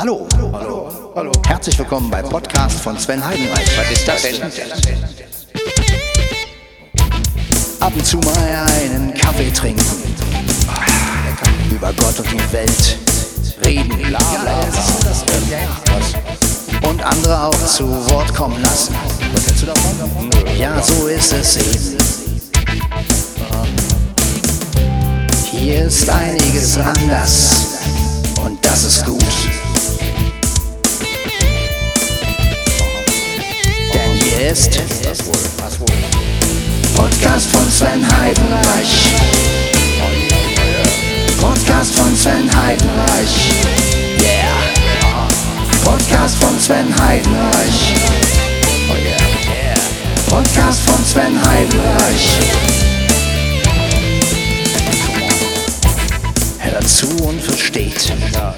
Hallo. Hallo. Hallo. Herzlich willkommen beim Podcast von Sven Heidenreich. Was ist das denn? Ab und zu mal einen Kaffee trinken. Über Gott und die Welt reden. Bla, bla, bla. Und andere auch zu Wort kommen lassen. Ja, so ist es eben. Hier ist einiges anders. Und das ist gut. Ist? Podcast von Sven Heidenreich. Podcast von Sven Heidenreich. Podcast von Sven Heidenreich. Podcast von Sven Heidenreich. Hört zu und versteht. Ja,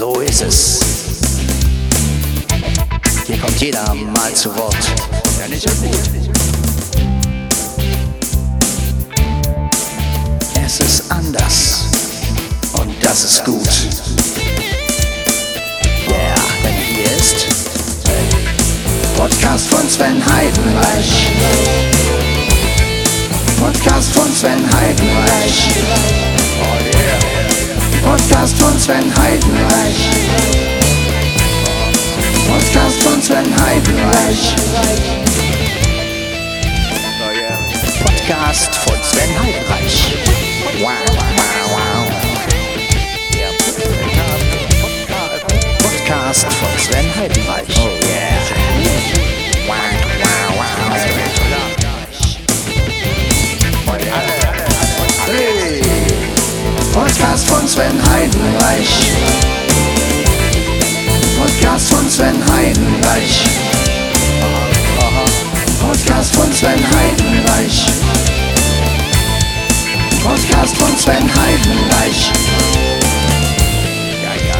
So ist es. Hier kommt jeder mal zu Wort. Ja, nicht gut. Es ist anders. Und das ist gut. Yeah, denn hier ist Podcast von Sven Heidenreich. Podcast von Sven Heidenreich. Podcast von Sven Heidenreich. Yeah. Podcast von Sven Heidenreich. Wow, wow, wow. Podcast von Sven Heidenreich. Oh yeah. Wow, wow, wow. Hey. Podcast von Sven Heidenreich. Podcast von Sven Heidenreich. Von Sven Heidenreich. Ja, ja.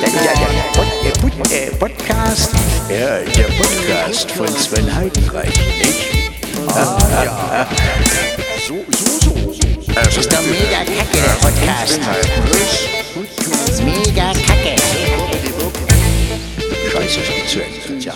Ja, ja, ja. Pod, äh, Pod, äh, Podcast. Ja, der Podcast von Sven Heidenreich, nicht? ja. So, so, so. Das ist doch mega kacke, der Podcast. Ist mega kacke. Scheiße, Spitze. Ja.